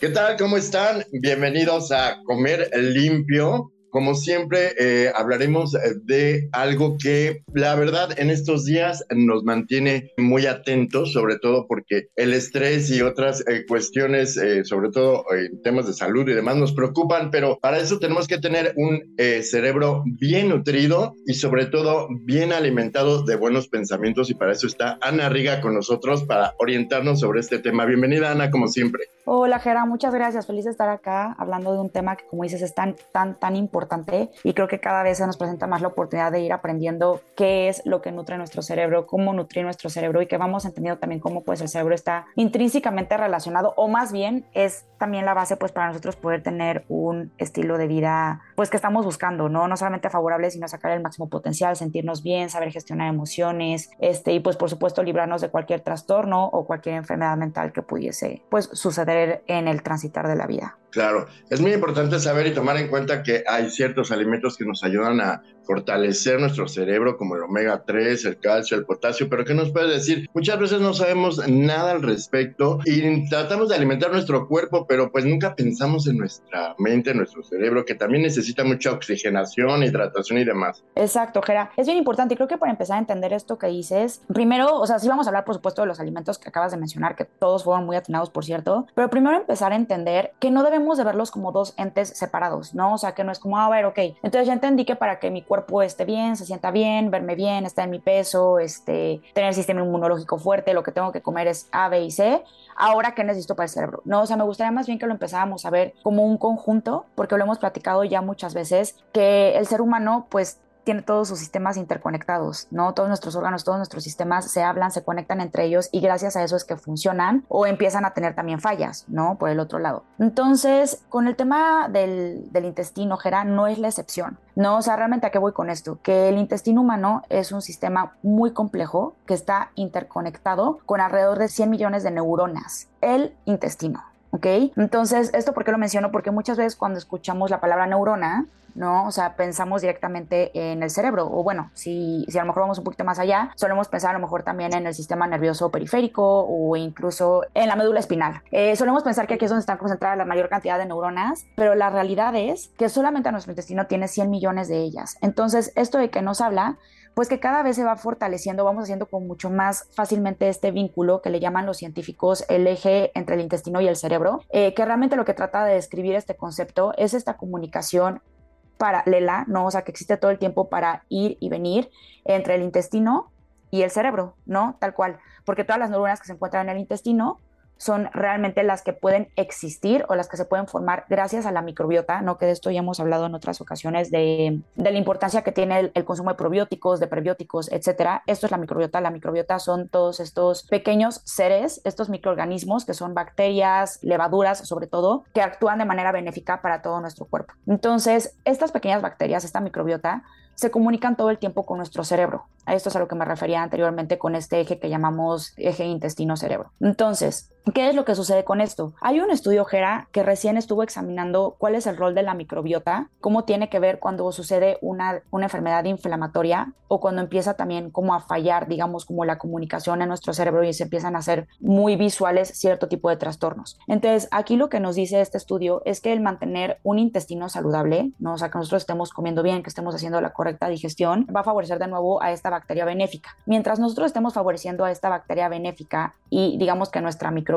¿Qué tal? ¿Cómo están? Bienvenidos a Comer Limpio. Como siempre, eh, hablaremos de algo que la verdad en estos días nos mantiene muy atentos, sobre todo porque el estrés y otras eh, cuestiones, eh, sobre todo en temas de salud y demás, nos preocupan, pero para eso tenemos que tener un cerebro bien nutrido y sobre todo bien alimentado de buenos pensamientos y para eso está Ana Riga con nosotros para orientarnos sobre este tema. Bienvenida Ana, como siempre. Hola Gera, muchas gracias. Feliz de estar acá hablando de un tema que como dices es tan, tan, tan importante y creo que cada vez se nos presenta más la oportunidad de ir aprendiendo qué es lo que nutre nuestro cerebro, cómo nutrir nuestro cerebro y que vamos entendiendo también cómo pues el cerebro está intrínsecamente relacionado o más bien es también la base pues para nosotros poder tener un estilo de vida pues que estamos buscando, ¿no? No solamente favorable, sino sacar el máximo potencial, sentirnos bien, saber gestionar emociones, este y pues por supuesto librarnos de cualquier trastorno o cualquier enfermedad mental que pudiese pues suceder en el transitar de la vida. Claro, es muy importante saber y tomar en cuenta que hay ciertos alimentos que nos ayudan a fortalecer nuestro cerebro, como el omega 3, el calcio, el potasio, pero ¿qué nos puede decir? Muchas veces no sabemos nada al respecto y tratamos de alimentar nuestro cuerpo, pero pues nunca pensamos en nuestra mente, en nuestro cerebro, que también necesita mucha oxigenación, hidratación y demás. Exacto, Gera. Es bien importante y creo que para empezar a entender esto que dices, primero, o sea, sí vamos a hablar, por supuesto, de los alimentos que acabas de mencionar, que todos fueron muy atinados, por cierto, pero primero empezar a entender que no debemos de verlos como dos entes separados, ¿no? O sea, que no es como, ah, a ver, ok, entonces ya entendí que para que mi cuerpo esté bien, se sienta bien, verme bien, estar en mi peso, este, tener el sistema inmunológico fuerte, lo que tengo que comer es A, B y C, ahora qué necesito para el cerebro, ¿no? O sea, me gustaría más bien que lo empezáramos a ver como un conjunto, porque lo hemos platicado ya muchas veces, que el ser humano, pues, tiene todos sus sistemas interconectados, ¿no? Todos nuestros órganos, todos nuestros sistemas se hablan, se conectan entre ellos y gracias a eso es que funcionan o empiezan a tener también fallas, ¿no? Por el otro lado. Entonces, con el tema del, intestino, Gera, no es la excepción, ¿no? O sea, realmente a qué voy con esto? Que el intestino humano es un sistema muy complejo que está interconectado con alrededor de 100 millones de neuronas. El intestino, ¿ok? Entonces, ¿esto por qué lo menciono? Porque muchas veces cuando escuchamos la palabra neurona, ¿no? O sea, pensamos directamente en el cerebro, o bueno, si, si a lo mejor vamos un poquito más allá, solemos pensar a lo mejor también en el sistema nervioso periférico o incluso en la médula espinal. Eh, solemos pensar que aquí es donde están concentradas la mayor cantidad de neuronas, pero la realidad es que solamente nuestro intestino tiene 100 millones de ellas. Entonces, esto de que nos habla pues que cada vez se va fortaleciendo, vamos haciendo con mucho más fácilmente este vínculo que le llaman los científicos el eje entre el intestino y el cerebro, eh, que realmente lo que trata de describir este concepto es esta comunicación paralela, ¿no? O sea, que existe todo el tiempo para ir y venir entre el intestino y el cerebro, ¿no? Tal cual, porque todas las neuronas que se encuentran en el intestino son realmente las que pueden existir o las que se pueden formar gracias a la microbiota, ¿no? Que de esto ya hemos hablado en otras ocasiones de, la importancia que tiene el, consumo de probióticos, de prebióticos, etcétera. Esto es la microbiota. La microbiota son todos estos pequeños seres, estos microorganismos que son bacterias, levaduras, sobre todo, que actúan de manera benéfica para todo nuestro cuerpo. Entonces, estas pequeñas bacterias, esta microbiota, se comunican todo el tiempo con nuestro cerebro. Esto es a lo que me refería anteriormente con este eje que llamamos eje intestino-cerebro. Entonces, ¿qué es lo que sucede con esto? Hay un estudio, Gera, que recién estuvo examinando cuál es el rol de la microbiota, cómo tiene que ver cuando sucede una, una enfermedad inflamatoria o cuando empieza también como a fallar, digamos, como la comunicación en nuestro cerebro y se empiezan a hacer muy visuales cierto tipo de trastornos. Entonces, aquí lo que nos dice este estudio es que el mantener un intestino saludable, ¿no? o sea, que nosotros estemos comiendo bien, que estemos haciendo la correcta digestión, va a favorecer de nuevo a esta bacteria benéfica. Mientras nosotros estemos favoreciendo a esta bacteria benéfica y digamos que nuestra microbiota,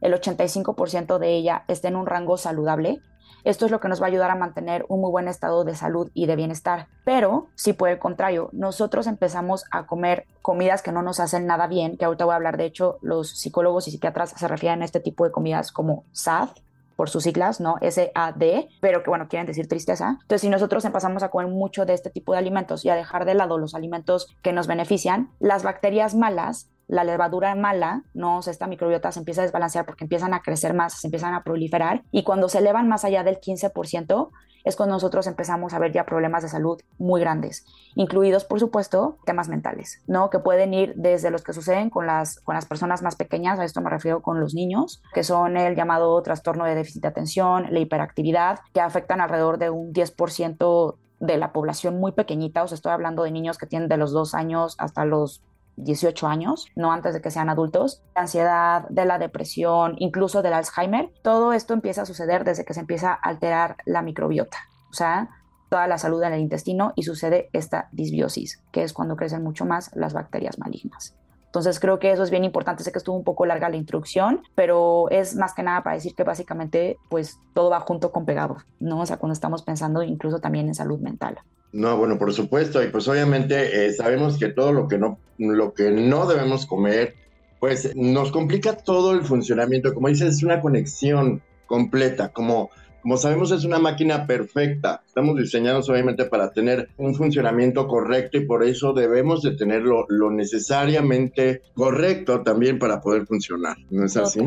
el 85% de ella esté en un rango saludable, esto es lo que nos va a ayudar a mantener un muy buen estado de salud y de bienestar. Pero si por el contrario nosotros empezamos a comer comidas que no nos hacen nada bien, que ahorita voy a hablar, de hecho los psicólogos y psiquiatras se refieren a este tipo de comidas como SAD, por sus siglas, ¿no? SAD, pero que bueno, quieren decir tristeza. Entonces, si nosotros empezamos a comer mucho de este tipo de alimentos y a dejar de lado los alimentos que nos benefician, las bacterias malas la levadura mala, no, o esta microbiota se empieza a desbalancear porque empiezan a crecer más, se empiezan a proliferar. Y cuando se elevan más allá del 15%, es cuando nosotros empezamos a ver ya problemas de salud muy grandes, incluidos, por supuesto, temas mentales, ¿no? Que pueden ir desde los que suceden con las, con las personas más pequeñas, a esto me refiero con los niños, que son el llamado trastorno de déficit de atención, la hiperactividad, que afectan alrededor de un 10% de la población muy pequeñita, o sea, estoy hablando de niños que tienen de los dos años hasta los 18 años, no antes de que sean adultos, la ansiedad, de la depresión, incluso del Alzheimer, todo esto empieza a suceder desde que se empieza a alterar la microbiota, o sea, toda la salud en el intestino y sucede esta disbiosis, que es cuando crecen mucho más las bacterias malignas. Entonces creo que eso es bien importante. Sé que estuvo un poco larga la introducción, pero es más que nada para decir que básicamente pues todo va junto con pegado, ¿no? O sea, cuando estamos pensando incluso también en salud mental. No, bueno, por supuesto, y pues obviamente eh, sabemos que todo lo que no, lo que no debemos comer, pues nos complica todo el funcionamiento. Como dices, es una conexión completa, como, como sabemos es una máquina perfecta. Estamos diseñados obviamente para tener un funcionamiento correcto y por eso debemos de tenerlo lo necesariamente correcto también para poder funcionar. ¿No es así?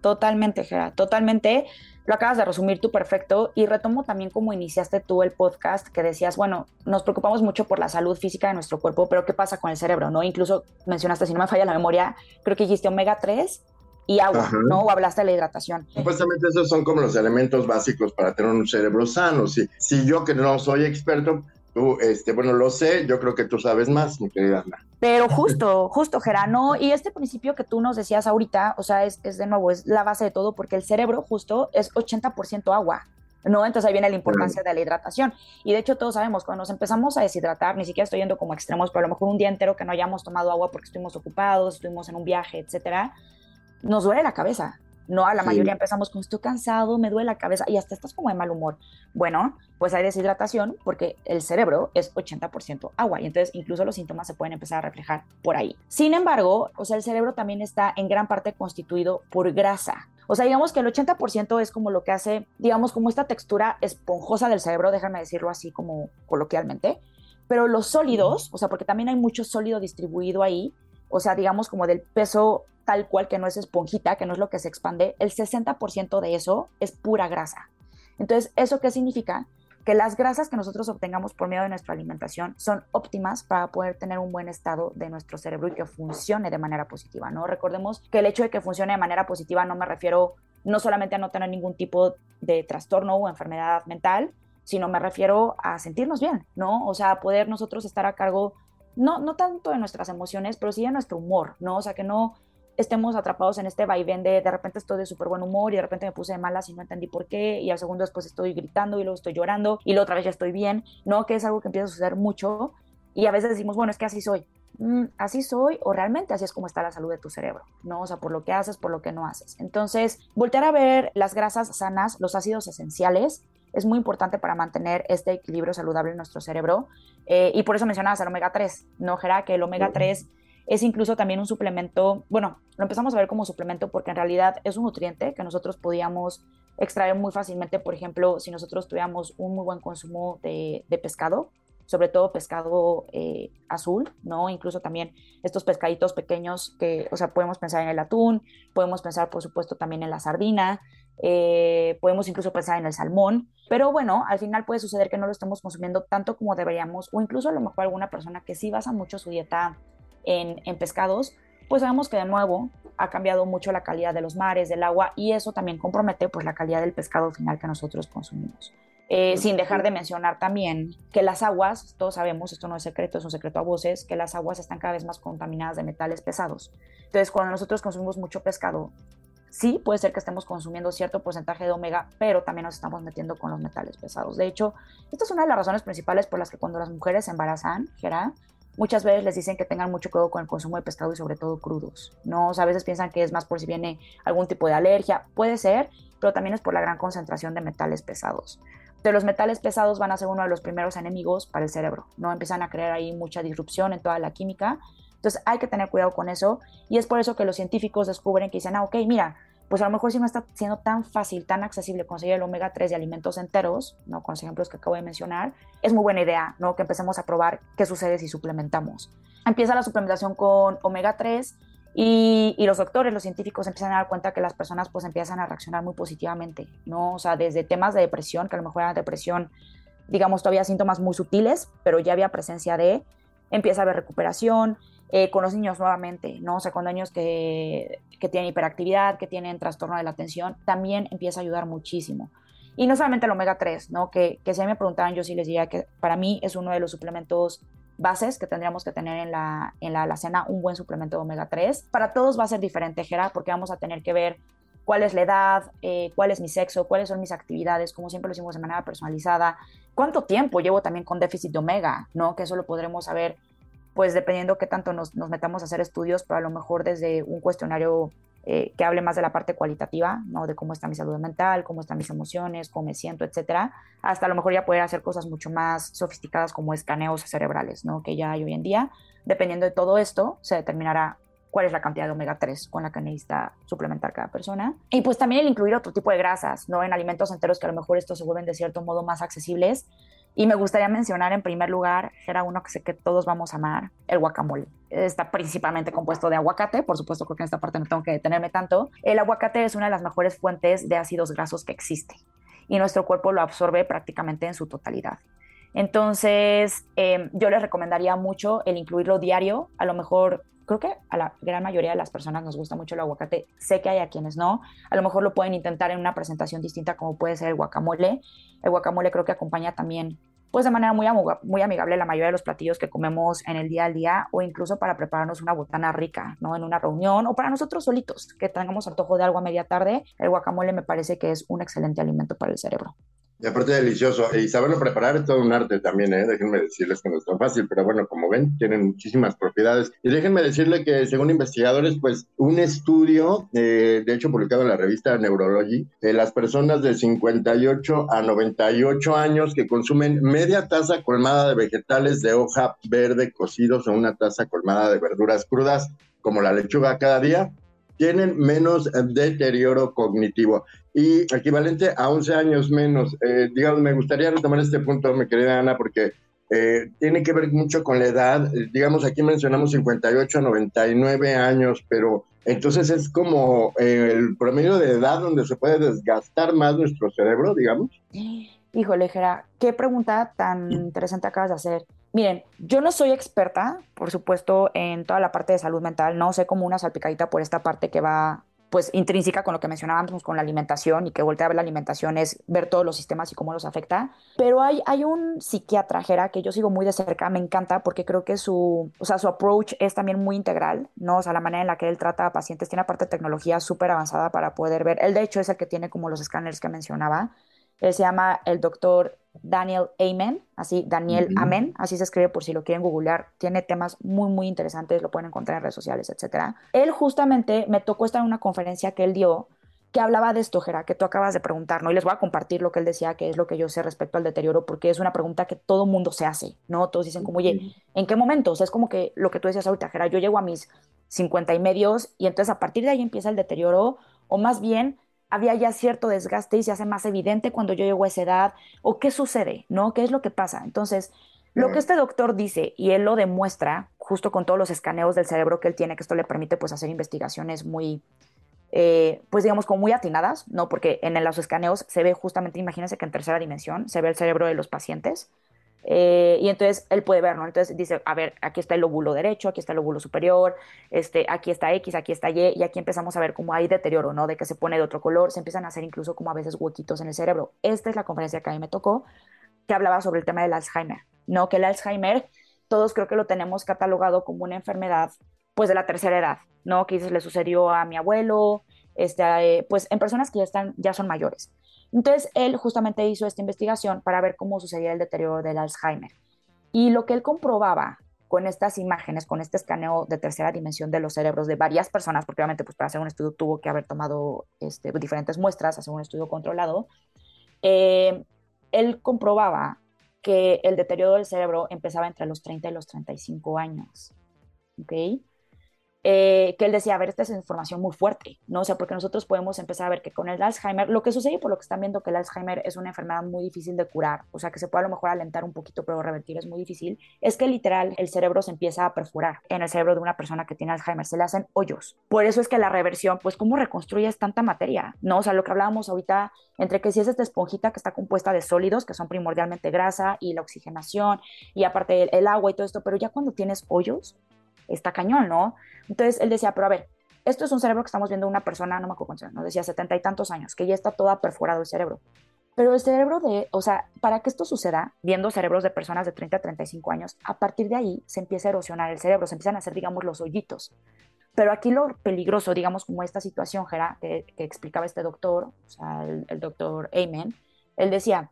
Totalmente, Gerard, totalmente lo acabas de resumir tú perfecto y retomo también como iniciaste tú el podcast que decías, bueno, nos preocupamos mucho por la salud física de nuestro cuerpo, pero ¿qué pasa con el cerebro? ¿No? Incluso mencionaste, si no me falla la memoria, creo que dijiste omega 3 y agua, ¿no? O hablaste de la hidratación. Supuestamente esos son como los elementos básicos para tener un cerebro sano. Si, si yo que no soy experto, Tú, este, bueno, lo sé, yo creo que tú sabes más, mi querida Ana. Pero justo, justo, Gerano, y este principio que tú nos decías ahorita, o sea, es, es de nuevo, es la base de todo, porque el cerebro justo es 80% agua. ¿no? Entonces ahí viene la importancia de la hidratación. Y de hecho todos sabemos, cuando nos empezamos a deshidratar, ni siquiera estoy yendo como extremos, pero a lo mejor un día entero que no hayamos tomado agua porque estuvimos ocupados, estuvimos en un viaje, etcétera, nos duele la cabeza, no, a la mayoría empezamos con estoy cansado, me duele la cabeza y hasta estás como de mal humor. Bueno, pues hay deshidratación porque el cerebro es 80% agua y entonces incluso los síntomas se pueden empezar a reflejar por ahí. Sin embargo, o sea, el cerebro también está en gran parte constituido por grasa. O sea, digamos que el 80% es como lo que hace, digamos, como esta textura esponjosa del cerebro, déjame decirlo así como coloquialmente. Pero los sólidos, o sea, porque también hay mucho sólido distribuido ahí, o sea, digamos como del peso tal cual que no es esponjita, que no es lo que se expande, el 60% de eso es pura grasa. Entonces, ¿eso qué significa? Que las grasas que nosotros obtengamos por medio de nuestra alimentación son óptimas para poder tener un buen estado de nuestro cerebro y que funcione de manera positiva, ¿no? Recordemos que el hecho de que funcione de manera positiva no me refiero no solamente a no tener ningún tipo de trastorno o enfermedad mental, sino me refiero a sentirnos bien, ¿no? O sea, poder nosotros estar a cargo no, no tanto de nuestras emociones, pero sí de nuestro humor, ¿no? O sea, que no estemos atrapados en este vaivén de de repente estoy de súper buen humor y de repente me puse de malas y no entendí por qué y al segundo después estoy gritando y luego estoy llorando y luego otra vez ya estoy bien, ¿no? Que es algo que empieza a suceder mucho y a veces decimos, bueno, es que así soy. Mm, así soy o realmente así es como está la salud de tu cerebro, ¿no? O sea, por lo que haces, por lo que no haces. Entonces, voltear a ver las grasas sanas, los ácidos esenciales, es muy importante para mantener este equilibrio saludable en nuestro cerebro. Eh, y por eso mencionabas el omega 3, ¿no, Gerard? Que el omega 3 es incluso también un suplemento, bueno, lo empezamos a ver como suplemento porque en realidad es un nutriente que nosotros podíamos extraer muy fácilmente, por ejemplo, si nosotros tuviéramos un muy buen consumo de, pescado, sobre todo pescado eh, azul, ¿no? Incluso también estos pescaditos pequeños que, o sea, podemos pensar en el atún, podemos pensar, por supuesto, también en la sardina, eh, podemos incluso pensar en el salmón, pero bueno, al final puede suceder que no lo estamos consumiendo tanto como deberíamos, o incluso a lo mejor alguna persona que sí basa mucho su dieta en, pescados, pues sabemos que de nuevo ha cambiado mucho la calidad de los mares, del agua, y eso también compromete pues la calidad del pescado final que nosotros consumimos. Eh, sin dejar de mencionar también que las aguas, todos sabemos, esto no es secreto, es un secreto a voces, que las aguas están cada vez más contaminadas de metales pesados. Entonces, cuando nosotros consumimos mucho pescado, sí puede ser que estemos consumiendo cierto porcentaje de omega, pero también nos estamos metiendo con los metales pesados. De hecho, esta es una de las razones principales por las que cuando las mujeres se embarazan, Gerard, muchas veces les dicen que tengan mucho cuidado con el consumo de pescado y sobre todo crudos, ¿no? O sea, a veces piensan que es más por si viene algún tipo de alergia, puede ser, pero también es por la gran concentración de metales pesados. De los metales pesados van a ser uno de los primeros enemigos para el cerebro, ¿no? Empiezan a crear ahí mucha disrupción en toda la química, entonces hay que tener cuidado con eso y es por eso que los científicos descubren que dicen, ah, ok, mira, pues a lo mejor si no está siendo tan fácil, tan accesible conseguir el omega 3 de alimentos enteros, ¿no? con los ejemplos que acabo de mencionar, es muy buena idea ¿no? que empecemos a probar qué sucede si suplementamos. Empieza la suplementación con omega 3 y, y, los doctores, los científicos empiezan a dar cuenta que las personas pues empiezan a reaccionar muy positivamente, ¿no? O sea, desde temas de depresión, que a lo mejor era depresión, digamos, todavía síntomas muy sutiles, pero ya había presencia de, empieza a haber recuperación, eh, con los niños nuevamente, ¿no? O sea, con niños que, que tienen hiperactividad, que tienen trastorno de la atención, también empieza a ayudar muchísimo. Y no solamente el omega 3, ¿no? Que, que si me preguntaran, yo sí les diría que para mí es uno de los suplementos bases que tendríamos que tener en la, en la alacena, un buen suplemento de omega 3. Para todos va a ser diferente, Gera, porque vamos a tener que ver cuál es la edad, eh, cuál es mi sexo, cuáles son mis actividades, como siempre lo hicimos de manera personalizada, cuánto tiempo llevo también con déficit de omega, ¿no? Que eso lo podremos saber pues dependiendo qué tanto nos, metamos a hacer estudios, pero a lo mejor desde un cuestionario eh, que hable más de la parte cualitativa, ¿no? De cómo está mi salud mental, cómo están mis emociones, cómo me siento, etcétera, hasta a lo mejor ya poder hacer cosas mucho más sofisticadas como escaneos cerebrales, ¿no? Que ya hay hoy en día. Dependiendo de todo esto, se determinará cuál es la cantidad de omega 3 con la que necesita suplementar cada persona. Y pues también el incluir otro tipo de grasas, ¿no? En alimentos enteros que a lo mejor estos se vuelven de cierto modo más accesibles y me gustaría mencionar en primer lugar, era uno que sé que todos vamos a amar, el guacamole. Está principalmente compuesto de aguacate, por supuesto creo que en esta parte no tengo que detenerme tanto. El aguacate es una de las mejores fuentes de ácidos grasos que existe y nuestro cuerpo lo absorbe prácticamente en su totalidad. Entonces, em, yo les recomendaría mucho el incluirlo diario, a lo mejor creo que a la gran mayoría de las personas nos gusta mucho el aguacate. Sé que hay a quienes no. A lo mejor lo pueden intentar en una presentación distinta como puede ser el guacamole. El guacamole creo que acompaña también pues de manera muy, muy amigable la mayoría de los platillos que comemos en el día al día o incluso para prepararnos una botana rica, ¿no? En una reunión o para nosotros solitos, que tengamos antojo de algo a media tarde, el guacamole me parece que es un excelente alimento para el cerebro. Y aparte delicioso. Y saberlo preparar es todo un arte también, ¿eh? Déjenme decirles que no es tan fácil, pero bueno, como ven, tienen muchísimas propiedades. Y déjenme decirle que según investigadores, pues un estudio, eh, de hecho publicado en la revista Neurology, eh, las personas de 58 a 98 años que consumen media taza colmada de vegetales de hoja verde cocidos o una taza colmada de verduras crudas, como la lechuga cada día, tienen menos deterioro cognitivo y equivalente a 11 años menos. Eh, digamos, me gustaría retomar este punto, mi querida Ana, porque eh, tiene que ver mucho con la edad. Eh, digamos, aquí mencionamos 58 a 99 años, pero entonces es como el promedio de edad donde se puede desgastar más nuestro cerebro, digamos. Híjole, Jera, qué pregunta tan interesante acabas de hacer. Miren, yo no soy experta, por supuesto, en toda la parte de salud mental, no sé como una salpicadita por esta parte que va pues intrínseca con lo que mencionábamos con la alimentación y que voltea a ver la alimentación es ver todos los sistemas y cómo los afecta. Pero hay, hay un psiquiatra, Jera, que yo sigo muy de cerca, me encanta porque creo que su, o sea, su approach es también muy integral, ¿no? O sea, la manera en la que él trata a pacientes tiene aparte tecnología súper avanzada para poder ver. Él, de hecho, es el que tiene como los escáneres que mencionaba. Él se llama el doctor Daniel Amen, así Daniel Amen, así se escribe por si lo quieren googlear. Tiene temas muy, muy interesantes, lo pueden encontrar en redes sociales, etc. Él justamente me tocó estar en una conferencia que él dio que hablaba de esto, Gera, que tú acabas de preguntar, ¿no? Y les voy a compartir lo que él decía, que es lo que yo sé respecto al deterioro, porque es una pregunta que todo mundo se hace, ¿no? Todos dicen como, oye, ¿en qué momento? O sea, es como que lo que tú decías ahorita, Gera, yo llego a mis 50 y medios y entonces a partir de ahí empieza el deterioro, o más bien había ya cierto desgaste y se hace más evidente cuando yo llego a esa edad, o qué sucede, ¿no? ¿Qué es lo que pasa? Entonces, lo que este doctor dice, y él lo demuestra justo con todos los escaneos del cerebro que él tiene, que esto le permite pues hacer investigaciones muy, eh, pues digamos, como muy atinadas, ¿no? Porque en los escaneos se ve justamente, imagínense que en tercera dimensión se ve el cerebro de los pacientes, eh, y entonces él puede ver, ¿no? Entonces dice, a ver, aquí está el lóbulo derecho, aquí está el lóbulo superior, este, aquí está X, aquí está Y, y aquí empezamos a ver cómo hay deterioro, ¿no? De que se pone de otro color, se empiezan a hacer incluso como a veces huequitos en el cerebro. Esta es la conferencia que a mí me tocó, que hablaba sobre el tema del Alzheimer, ¿no? Que el Alzheimer, todos creo que lo tenemos catalogado como una enfermedad, pues de la tercera edad, ¿no? Que le sucedió a mi abuelo, este, eh, pues en personas que ya, están, ya son mayores. Entonces, él justamente hizo esta investigación para ver cómo sucedía el deterioro del Alzheimer. Y lo que él comprobaba con estas imágenes, con este escaneo de tercera dimensión de los cerebros de varias personas, porque obviamente pues, para hacer un estudio tuvo que haber tomado este, diferentes muestras, hacer un estudio controlado, eh, él comprobaba que el deterioro del cerebro empezaba entre los 30 y los 35 años. ¿Ok? Eh, que él decía, a ver, esta es información muy fuerte, ¿no? O sea, porque nosotros podemos empezar a ver que con el Alzheimer, lo que sucede por lo que están viendo que el Alzheimer es una enfermedad muy difícil de curar, o sea, que se puede a lo mejor alentar un poquito, pero revertir es muy difícil, es que literal el cerebro se empieza a perforar en el cerebro de una persona que tiene Alzheimer, se le hacen hoyos. Por eso es que la reversión, pues, ¿cómo reconstruyes tanta materia? ¿No? O sea, lo que hablábamos ahorita, entre que si es esta esponjita que está compuesta de sólidos, que son primordialmente grasa y la oxigenación, y aparte el, el agua y todo esto, pero ya cuando tienes hoyos, está cañón, ¿no? Entonces él decía, pero a ver, esto es un cerebro que estamos viendo una persona, no me acuerdo cuántos, nos decía setenta y tantos años, que ya está toda perforado el cerebro. Pero el cerebro de, o sea, para que esto suceda, viendo cerebros de personas de 30 a 35 años, a partir de ahí se empieza a erosionar el cerebro, se empiezan a hacer, digamos, los hoyitos. Pero aquí lo peligroso, digamos, como esta situación, Gera, que, que explicaba este doctor, o sea, el, el doctor Amen, él decía,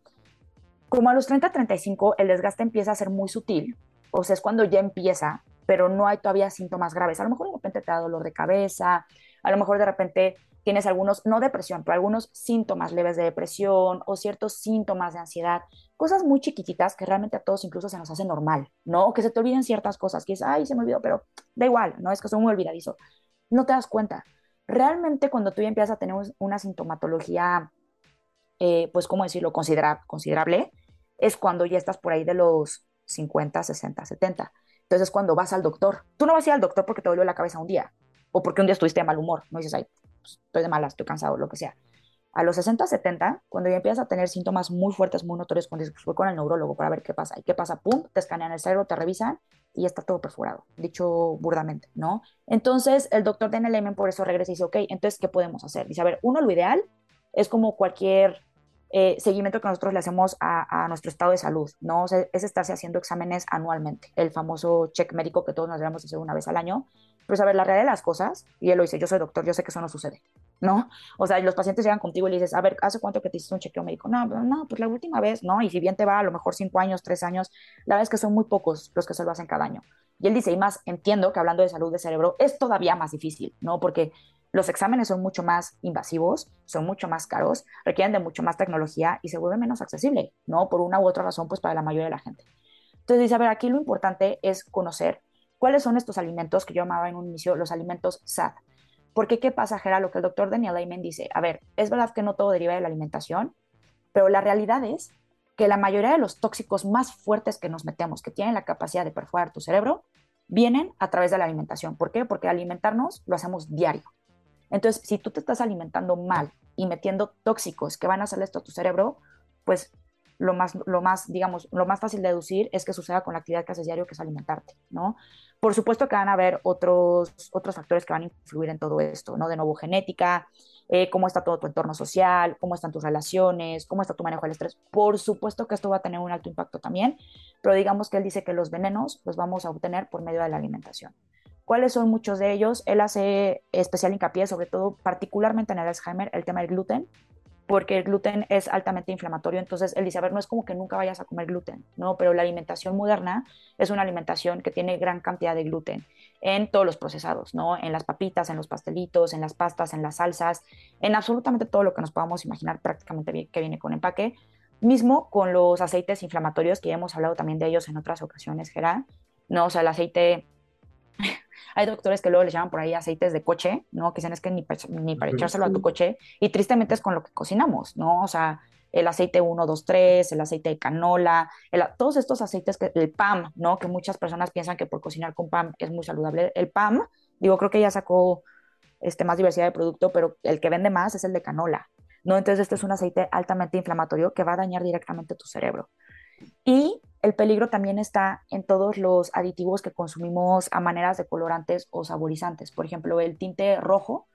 como a los 30 a 35 el desgaste empieza a ser muy sutil, o sea, es cuando ya empieza pero no hay todavía síntomas graves. A lo mejor de repente te da dolor de cabeza, a lo mejor de repente tienes algunos, no depresión, pero algunos síntomas leves de depresión o ciertos síntomas de ansiedad, cosas muy chiquititas que realmente a todos incluso se nos hace normal, ¿no? Que se te olviden ciertas cosas, que es, ay, se me olvidó, pero da igual, no es que soy muy olvidadizo. No te das cuenta. Realmente cuando tú ya empiezas a tener una sintomatología, eh, pues, ¿cómo decirlo?, considerable, es cuando ya estás por ahí de los 50, 60, 70 entonces, cuando vas al doctor, tú no vas a ir al doctor porque te dolió la cabeza un día o porque un día estuviste de mal humor, no dices, ay, pues, estoy de malas, estoy cansado, lo que sea. A los 60, 70, cuando ya empiezas a tener síntomas muy fuertes, muy notorios, dices, pues con el neurólogo para ver qué pasa. ¿Y qué pasa? Pum, te escanean el cerebro, te revisan y ya está todo perforado, dicho burdamente, ¿no? Entonces, el doctor Daniel Lehman por eso regresa y dice, ok, entonces, ¿qué podemos hacer? Dice, a ver, uno, lo ideal es como cualquier eh, seguimiento que nosotros le hacemos a, nuestro estado de salud, ¿no? es estarse haciendo exámenes anualmente, el famoso check médico que todos nos debemos hacer una vez al año, pero saber la realidad de las cosas, y él lo dice, yo soy doctor, yo sé que eso no sucede, ¿no? O sea, los pacientes llegan contigo y le dices, a ver, ¿hace cuánto que te hiciste un chequeo médico? No, no, pues la última vez, ¿no? Y si bien te va, a lo mejor cinco años, tres años, la verdad es que son muy pocos los que se lo hacen cada año. Y él dice, y más, entiendo que hablando de salud de cerebro es todavía más difícil, ¿no? Porque los exámenes son mucho más invasivos, son mucho más caros, requieren de mucho más tecnología y se vuelve menos accesible, ¿no? Por una u otra razón, pues para la mayoría de la gente. Entonces dice, a ver, aquí lo importante es conocer cuáles son estos alimentos que yo llamaba en un inicio los alimentos SAD. Porque qué pasa, Gera, lo que el doctor Daniel Amen dice, a ver, es verdad que no todo deriva de la alimentación, pero la realidad es que la mayoría de los tóxicos más fuertes que nos metemos, que tienen la capacidad de perforar tu cerebro, vienen a través de la alimentación. ¿Por qué? Porque alimentarnos lo hacemos diario. Entonces, si tú te estás alimentando mal y metiendo tóxicos que van a hacerle esto a tu cerebro, pues lo más, lo más, digamos, lo más fácil de deducir es que suceda con la actividad que haces diario, que es alimentarte, ¿no? Por supuesto que van a haber otros, otros factores que van a influir en todo esto, ¿no? De nuevo, genética, eh, cómo está todo tu entorno social, cómo están tus relaciones, cómo está tu manejo del estrés. Por supuesto que esto va a tener un alto impacto también, pero digamos que él dice que los venenos los vamos a obtener por medio de la alimentación. ¿Cuáles son muchos de ellos? Él hace especial hincapié, sobre todo particularmente en el Alzheimer, el tema del gluten, porque el gluten es altamente inflamatorio. Entonces, él dice, a ver, no es como que nunca vayas a comer gluten, ¿no? Pero la alimentación moderna es una alimentación que tiene gran cantidad de gluten en todos los procesados, ¿no? En las papitas, en los pastelitos, en las pastas, en las salsas, en absolutamente todo lo que nos podamos imaginar prácticamente que viene con empaque. Mismo con los aceites inflamatorios, que ya hemos hablado también de ellos en otras ocasiones, Gerard, ¿no? O sea, el aceite hay doctores que luego les llaman por ahí aceites de coche, ¿no? Que dicen es que ni, ni para echárselo a tu coche. Y tristemente es con lo que cocinamos, ¿no? O sea, el aceite 1, 2, 3, el aceite de canola, todos estos aceites, que, el PAM, ¿no? Que muchas personas piensan que por cocinar con PAM es muy saludable. El PAM, digo, creo que ya sacó este, más diversidad de producto, pero el que vende más es el de canola, ¿no? Entonces este es un aceite altamente inflamatorio que va a dañar directamente tu cerebro. Y el peligro también está en todos los aditivos que consumimos a maneras de colorantes o saborizantes. Por ejemplo, el tinte rojo,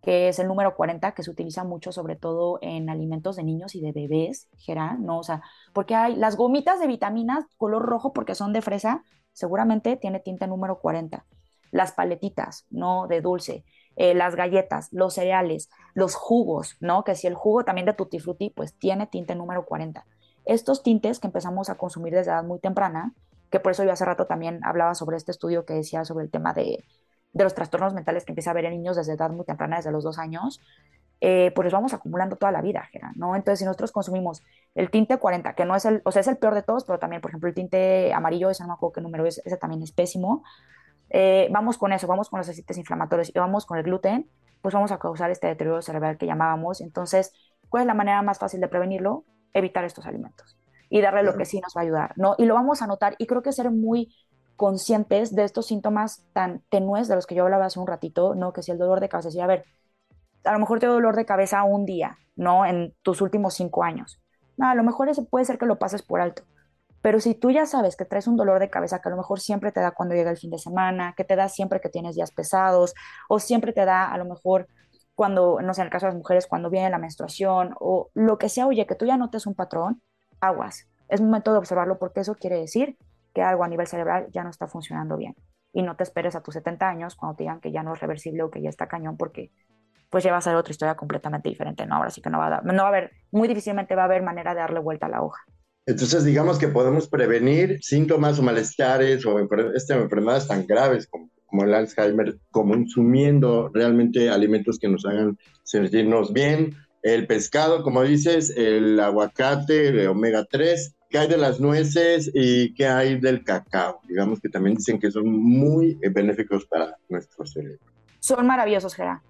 que es el número 40, que se utiliza mucho sobre todo en alimentos de niños y de bebés, Gerán, ¿no? O sea, porque hay las gomitas de vitaminas color rojo porque son de fresa, seguramente tiene tinte número 40. Las paletitas, ¿no? De dulce, eh, las galletas, los cereales, los jugos, ¿no? Que si el jugo también de Tutti Frutti, pues tiene tinte número 40 estos tintes que empezamos a consumir desde edad muy temprana, que por eso yo hace rato también hablaba sobre este estudio que decía sobre el tema de, los trastornos mentales que empieza a haber en niños desde edad muy temprana, desde los dos años, eh, pues vamos acumulando toda la vida, ¿no? Entonces, si nosotros consumimos el tinte 40, que no es el, o sea, es el peor de todos, pero también, por ejemplo, el tinte amarillo, ese no me acuerdo qué número es, ese también es pésimo, eh, vamos con eso, vamos con los aceites inflamatorios y vamos con el gluten, pues vamos a causar este deterioro cerebral que llamábamos. Entonces, ¿cuál es la manera más fácil de prevenirlo? Evitar estos alimentos y darle lo que sí nos va a ayudar, ¿no? Y lo vamos a notar y creo que ser muy conscientes de estos síntomas tan tenues de los que yo hablaba hace un ratito, ¿no? Que si el dolor de cabeza, si a ver, a lo mejor tengo dolor de cabeza un día, ¿no? En tus últimos cinco años. No, a lo mejor ese puede ser que lo pases por alto. Pero si tú ya sabes que traes un dolor de cabeza que a lo mejor siempre te da cuando llega el fin de semana, que te da siempre que tienes días pesados, o siempre te da a lo mejor cuando, no sé, en el caso de las mujeres, cuando viene la menstruación, o lo que sea, oye, que tú ya notes un patrón, aguas. Es momento de observarlo porque eso quiere decir que algo a nivel cerebral ya no está funcionando bien. Y no te esperes a tus 70 años cuando te digan que ya no es reversible o que ya está cañón porque pues ya va a ser otra historia completamente diferente, ¿no? Ahora sí que no va a, dar, no va a haber, muy difícilmente va a haber manera de darle vuelta a la hoja. Entonces, digamos que podemos prevenir síntomas o malestares o estas enfermedades tan graves como, como el Alzheimer, consumiendo realmente alimentos que nos hagan sentirnos bien. El pescado, como dices, el aguacate de omega 3, ¿qué hay de las nueces y qué hay del cacao? Digamos que también dicen que son muy benéficos para nuestro cerebro. Son maravillosos, Gerard.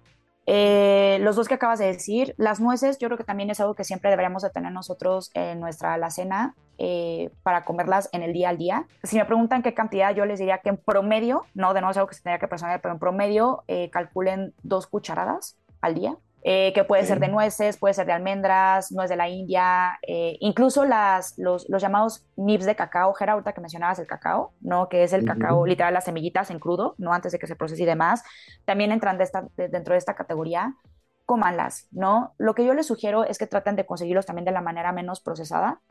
Eh, los dos que acabas de decir, las nueces, yo creo que también es algo que siempre deberíamos de tener nosotros en nuestra alacena eh, para comerlas en el día al día. Si me preguntan qué cantidad, yo les diría que en promedio, no, de nuevo es algo que se tendría que personalizar, pero en promedio eh, calculen dos cucharadas al día. Eh, que puede ser de nueces, puede ser de almendras, nuez de la India, eh, incluso las, los, los, llamados nibs de cacao, ahorita que mencionabas el cacao, ¿no? que es el cacao, literal, las semillitas en crudo, no antes de que se procese y demás, también entran de esta, de, dentro de esta categoría, cómanlas, ¿no? Lo que yo les sugiero es que traten de conseguirlos también de la manera menos procesada.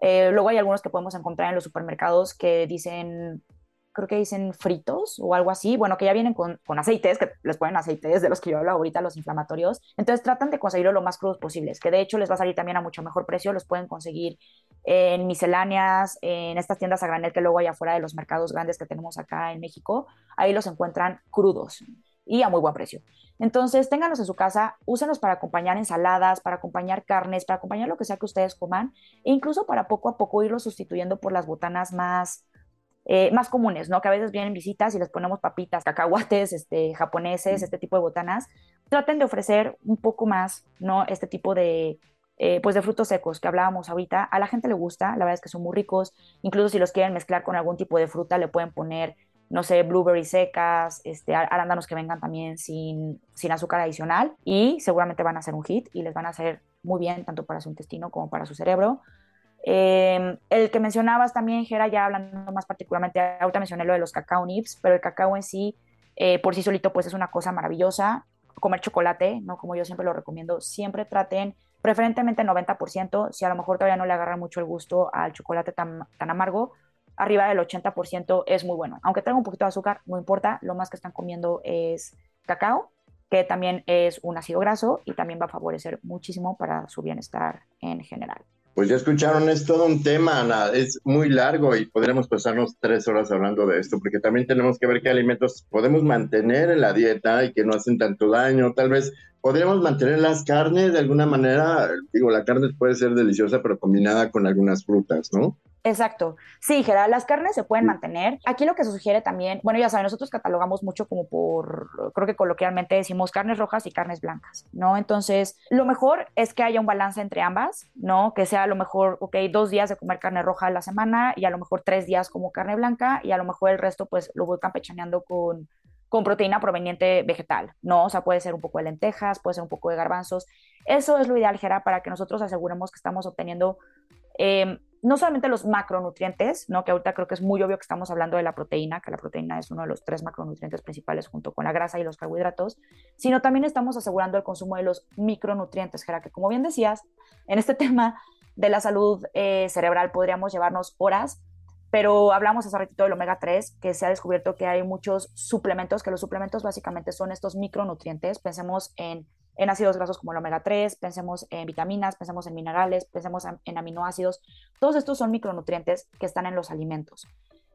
Eh, luego hay algunos que podemos encontrar en los supermercados que dicen creo que dicen fritos o algo así, bueno, que ya vienen con, con, aceites, que les ponen aceites de los que yo hablo ahorita, los inflamatorios. Entonces tratan de conseguirlo lo más crudos posibles, que de hecho les va a salir también a mucho mejor precio, los pueden conseguir en misceláneas, en estas tiendas a granel que luego hay afuera de los mercados grandes que tenemos acá en México, ahí los encuentran crudos y a muy buen precio. Entonces, ténganlos en su casa, úsenlos para acompañar ensaladas, para acompañar carnes, para acompañar lo que sea que ustedes coman, e incluso para poco a poco irlos sustituyendo por las botanas más, eh, más comunes, ¿no? Que a veces vienen visitas y les ponemos papitas, cacahuates, este, japoneses, este tipo de botanas. Traten de ofrecer un poco más, ¿no? Este tipo de, eh, pues de frutos secos que hablábamos ahorita. A la gente le gusta, la verdad es que son muy ricos. Incluso si los quieren mezclar con algún tipo de fruta, le pueden poner, no sé, blueberries secas, este, arándanos que vengan también sin, sin azúcar adicional y seguramente van a ser un hit y les van a hacer muy bien tanto para su intestino como para su cerebro. Eh, el que mencionabas también, Gera, ya hablando más particularmente, ahorita mencioné lo de los cacao nips, pero el cacao en sí, eh, por sí solito, pues es una cosa maravillosa. Comer chocolate, ¿no? Como yo siempre lo recomiendo, siempre traten, preferentemente 90%, si a lo mejor todavía no le agarra mucho el gusto al chocolate tan, tan amargo, arriba del 80% es muy bueno. Aunque tenga un poquito de azúcar, no importa, lo más que están comiendo es cacao, que también es un ácido graso y también va a favorecer muchísimo para su bienestar en general. Pues ya escucharon, es todo un tema, Ana, es muy largo y podríamos pasarnos tres horas hablando de esto, porque también tenemos que ver qué alimentos podemos mantener en la dieta y que no hacen tanto daño. Tal vez podríamos mantener las carnes de alguna manera, digo, la carne puede ser deliciosa, pero combinada con algunas frutas, ¿no? Exacto. Sí, Gerard, las carnes se pueden mantener. Aquí lo que se sugiere también, bueno, ya saben, nosotros catalogamos mucho como por, creo que coloquialmente decimos carnes rojas y carnes blancas, ¿no? Entonces, lo mejor es que haya un balance entre ambas, ¿no? Que sea a lo mejor, ok, dos días de comer carne roja a la semana y a lo mejor tres días como carne blanca y a lo mejor el resto pues lo voy campechaneando con, con proteína proveniente vegetal, ¿no? O sea, puede ser un poco de lentejas, puede ser un poco de garbanzos. Eso es lo ideal, Gerard, para que nosotros aseguremos que estamos obteniendo... Eh, no solamente los macronutrientes, ¿no? que ahorita creo que es muy obvio que estamos hablando de la proteína, que la proteína es uno de los tres macronutrientes principales junto con la grasa y los carbohidratos, sino también estamos asegurando el consumo de los micronutrientes, Gera, que como bien decías, en este tema de la salud eh, cerebral podríamos llevarnos horas, pero hablamos hace ratito del omega 3, que se ha descubierto que hay muchos suplementos, que los suplementos básicamente son estos micronutrientes, pensemos en en ácidos grasos como el omega 3, pensemos en vitaminas, pensemos en minerales, pensemos en aminoácidos. Todos estos son micronutrientes que están en los alimentos,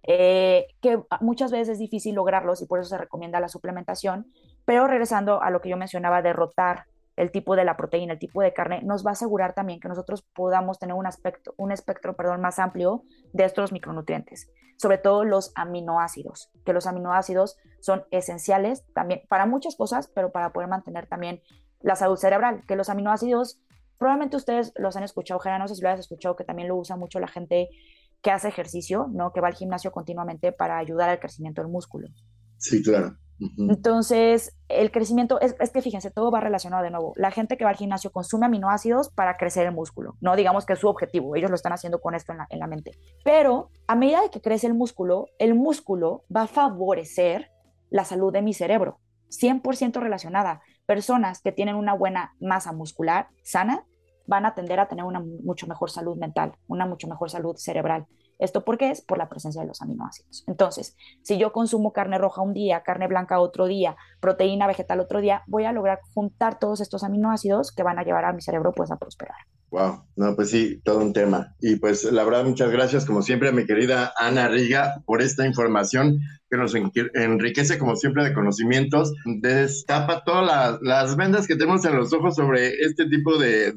eh, que muchas veces es difícil lograrlos y por eso se recomienda la suplementación. Pero regresando a lo que yo mencionaba de rotar el tipo de la proteína, el tipo de carne, nos va a asegurar también que nosotros podamos tener un aspecto, un espectro, perdón, más amplio de estos micronutrientes, sobre todo los aminoácidos, que los aminoácidos son esenciales también para muchas cosas, pero para poder mantener también la salud cerebral, que los aminoácidos, probablemente ustedes los han escuchado, Jera, no sé si lo has escuchado, que también lo usa mucho la gente que hace ejercicio, ¿no? Que va al gimnasio continuamente para ayudar al crecimiento del músculo. Sí, claro. Entonces, el crecimiento, es, que fíjense, todo va relacionado de nuevo. La gente que va al gimnasio consume aminoácidos para crecer el músculo, no digamos que es su objetivo, ellos lo están haciendo con esto en la, en la mente. Pero a medida de que crece el músculo, el músculo va a favorecer la salud de mi cerebro, 100% relacionada. Personas que tienen una buena masa muscular sana van a tender a tener una mucho mejor salud mental, una mucho mejor salud cerebral. ¿Esto por qué es? Por la presencia de los aminoácidos. Entonces, si yo consumo carne roja un día, carne blanca otro día, proteína vegetal otro día, voy a lograr juntar todos estos aminoácidos que van a llevar a mi cerebro pues a prosperar. Wow, no, pues sí, todo un tema. Y pues la verdad, muchas gracias, como siempre, a mi querida Ana Riga, por esta información que nos enriquece, como siempre, de conocimientos, destapa todas las, vendas que tenemos en los ojos sobre este tipo de,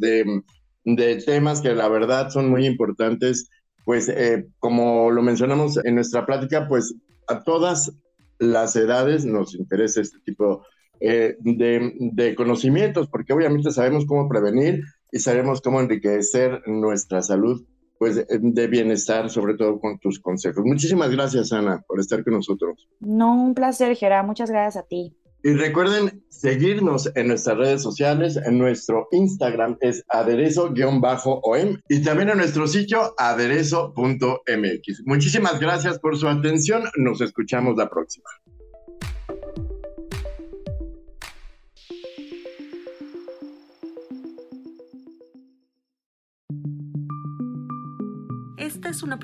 de temas que la verdad son muy importantes pues eh, como lo mencionamos en nuestra plática, pues a todas las edades nos interesa este tipo eh, de, conocimientos, porque obviamente sabemos cómo prevenir y sabemos cómo enriquecer nuestra salud, pues de bienestar, sobre todo con tus consejos. Muchísimas gracias, Ana, por estar con nosotros. No, un placer, Gerard. Muchas gracias a ti. Y recuerden seguirnos en nuestras redes sociales. En nuestro Instagram es aderezo-om y también en nuestro sitio aderezo.mx. Muchísimas gracias por su atención. Nos escuchamos la próxima.